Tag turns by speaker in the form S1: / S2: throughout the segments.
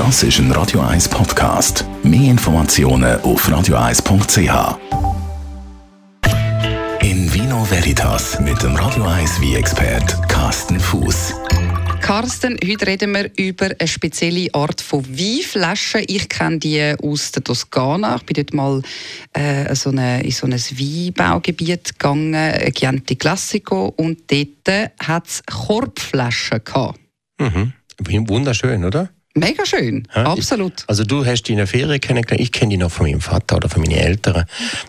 S1: Das ist ein Radio 1 Podcast. Mehr Informationen auf radio1.ch. In Vino Veritas mit dem Radio 1 wie expert Carsten Fuß.
S2: Carsten, heute reden wir über eine spezielle Art von Weinflaschen. Ich kenne die aus der Toskana. Ich bin dort mal äh, so eine, in so ein Weinbaugebiet gegangen, Chianti Classico, und dort hat es Korbflaschen gehabt.
S3: Mhm. Wunderschön, oder?
S2: Mega schön, ja, absolut.
S3: Also du hast die in der Ferien kennengelernt, ich kenne die noch von meinem Vater oder von meinen Eltern.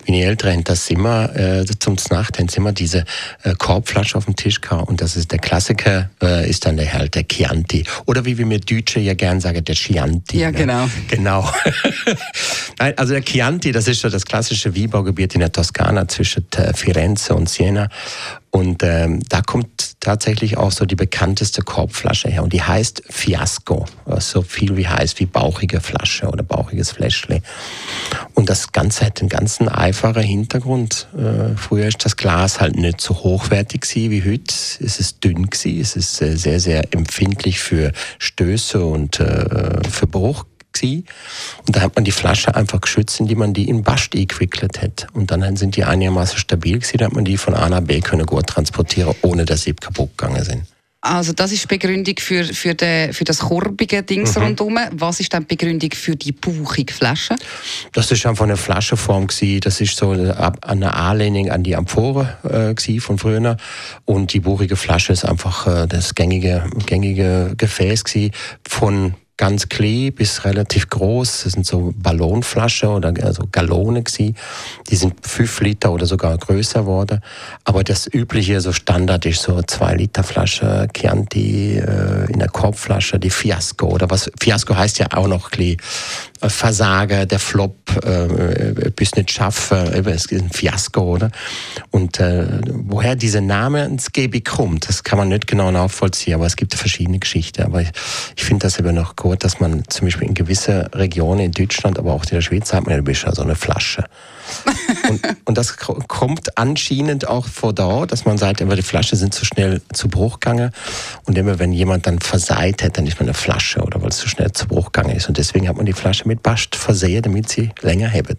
S3: Meine Eltern haben das immer, äh, zum Nacht haben sie immer diese äh, Korbflasche auf dem Tisch gehabt und das ist der Klassiker, äh, ist dann der halt der Chianti. Oder wie wir mit Deutsche ja gern sagen, der Chianti.
S2: Ja,
S3: ne?
S2: genau.
S3: Genau. Nein, also der Chianti, das ist so das klassische Weinbaugebiet in der Toskana zwischen äh, Firenze und Siena und ähm, da kommt tatsächlich auch so die bekannteste Korbflasche her. Und die heißt Fiasco. So viel wie heißt wie bauchige Flasche oder bauchiges Fläschle. Und das Ganze hat einen ganzen einfachen Hintergrund. Äh, früher ist das Glas halt nicht so hochwertig wie heute. Es ist dünn gewesen. Es ist äh, sehr, sehr empfindlich für Stöße und äh, für Bruch gewesen. Und da hat man die Flasche einfach geschützt, indem man die in Bast eingewickelt hat. Und dann sind die einigermaßen stabil gewesen, da hat man die von A nach B können gut transportieren, ohne dass sie kaputt gegangen sind.
S2: Also das ist die Begründung für, für, den, für das korbige Dings mhm. rundherum. Was ist dann die Begründung für die bauchige Flasche?
S3: Das ist einfach eine Flaschenform gewesen. Das ist so eine Anlehnung an die Amphore äh, von früher. Und die bauchige Flasche ist einfach äh, das gängige, gängige Gefäß gewesen von ganz klein bis relativ groß. Das sind so Ballonflaschen oder also Gallone gewesen. Die sind fünf Liter oder sogar größer geworden. Aber das übliche, so Standard ist so zwei Liter Flasche Chianti äh, in der Korbflasche, die Fiasco oder was. Fiasco heißt ja auch noch klein. Äh, Versager, der Flop, äh, bis nicht schaffen, äh, es ist ein Fiasko, oder? Und äh, woher dieser Name ins GB kommt, das kann man nicht genau nachvollziehen, aber es gibt verschiedene Geschichten. Aber ich, ich finde das aber noch gut, dass man zum Beispiel in gewisse Regionen in Deutschland, aber auch in der Schweiz, hat man ja bist so eine Flasche. und, und, das kommt anscheinend auch vor da, dass man sagt, aber die Flasche sind zu schnell zu Bruch gegangen. Und immer wenn jemand dann verseit hat, dann ist man eine Flasche oder weil es zu schnell zu Bruch gegangen ist. Und deswegen hat man die Flasche mit Bast versehen, damit sie länger haben.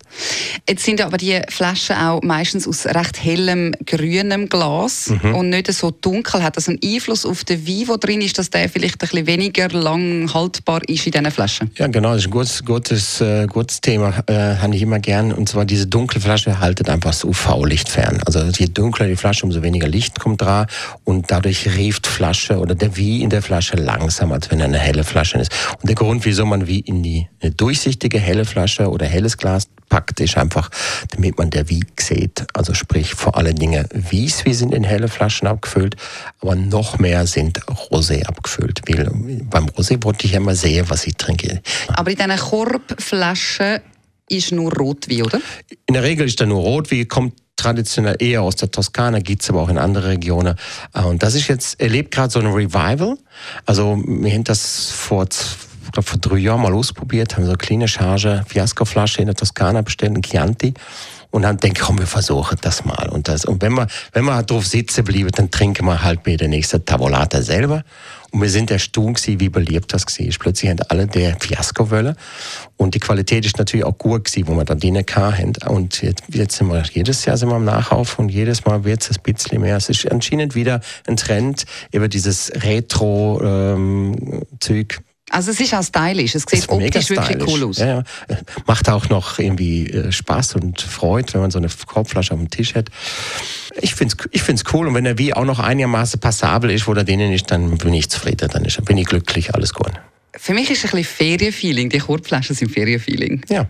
S2: Jetzt sind aber die Flaschen auch meistens aus recht hellem grünem Glas mhm. und nicht so dunkel. Hat das einen Einfluss auf den Wein, der drin ist, dass der vielleicht ein bisschen weniger lang haltbar ist in diesen Flaschen?
S3: Ja, genau. Das ist ein gutes, gutes, äh, gutes Thema. Äh, habe ich immer gern. Und zwar diese dunkle Flasche haltet einfach das UV-Licht fern. Also je dunkler die Flasche, umso weniger Licht kommt dran und dadurch rieft Flasche oder der Wie in der Flasche langsamer, als wenn eine helle Flasche ist. Und der Grund, wieso man wie in die eine durchsichtige helle Flasche oder helles Glas packt, ist einfach, damit man der Wie sieht. Also sprich vor allen Dingen Wies, wie sind in helle Flaschen abgefüllt, aber noch mehr sind Rosé abgefüllt. Weil beim Rosé wollte ich ja immer sehen, was ich trinke.
S2: Aber in diesen Korbflaschen ist nur Rotwein, oder?
S3: In der Regel ist da nur Rotwein, kommt traditionell eher aus der Toskana, gibt es aber auch in andere Regionen. Äh, und das ist jetzt, erlebt gerade so ein Revival. Also wir haben das vor glaube, vor drei Jahren mal ausprobiert, haben so eine kleine Charge Fiasco-Flasche in der Toskana bestellt, ein Chianti. Und dann denke ich, komm, wir versuchen das mal. Und, das, und wenn wir, wenn wir drauf sitzen bleiben, dann trinken wir halt bei der nächsten Tavolata selber. Und wir sind erstaunt gewesen, wie beliebt das war. Plötzlich haben alle der Fiasco wollen. Und die Qualität ist natürlich auch gut gewesen, wo wir dann drinnen haben. Und jetzt, jetzt sind wir, jedes Jahr sind wir am Nachlauf und jedes Mal wird es ein bisschen mehr. Es ist anscheinend wieder ein Trend über dieses Retro-Zeug. Ähm,
S2: also es ist auch stylisch, es sieht optisch wirklich cool aus.
S3: Ja, ja. Macht auch noch irgendwie äh, Spaß und Freude, wenn man so eine Korbflasche auf dem Tisch hat. Ich finde es ich find's cool und wenn der wie auch noch einigermaßen passabel ist, wo der drinnen ist, dann bin ich zufrieden, dann ist, bin ich glücklich, alles gut.
S2: Für mich ist es ein bisschen Ferienfeeling, die Korbflaschen sind Ferienfeeling.
S3: Ja,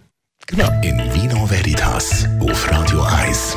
S3: genau.
S1: In Vino Veritas auf Radio 1.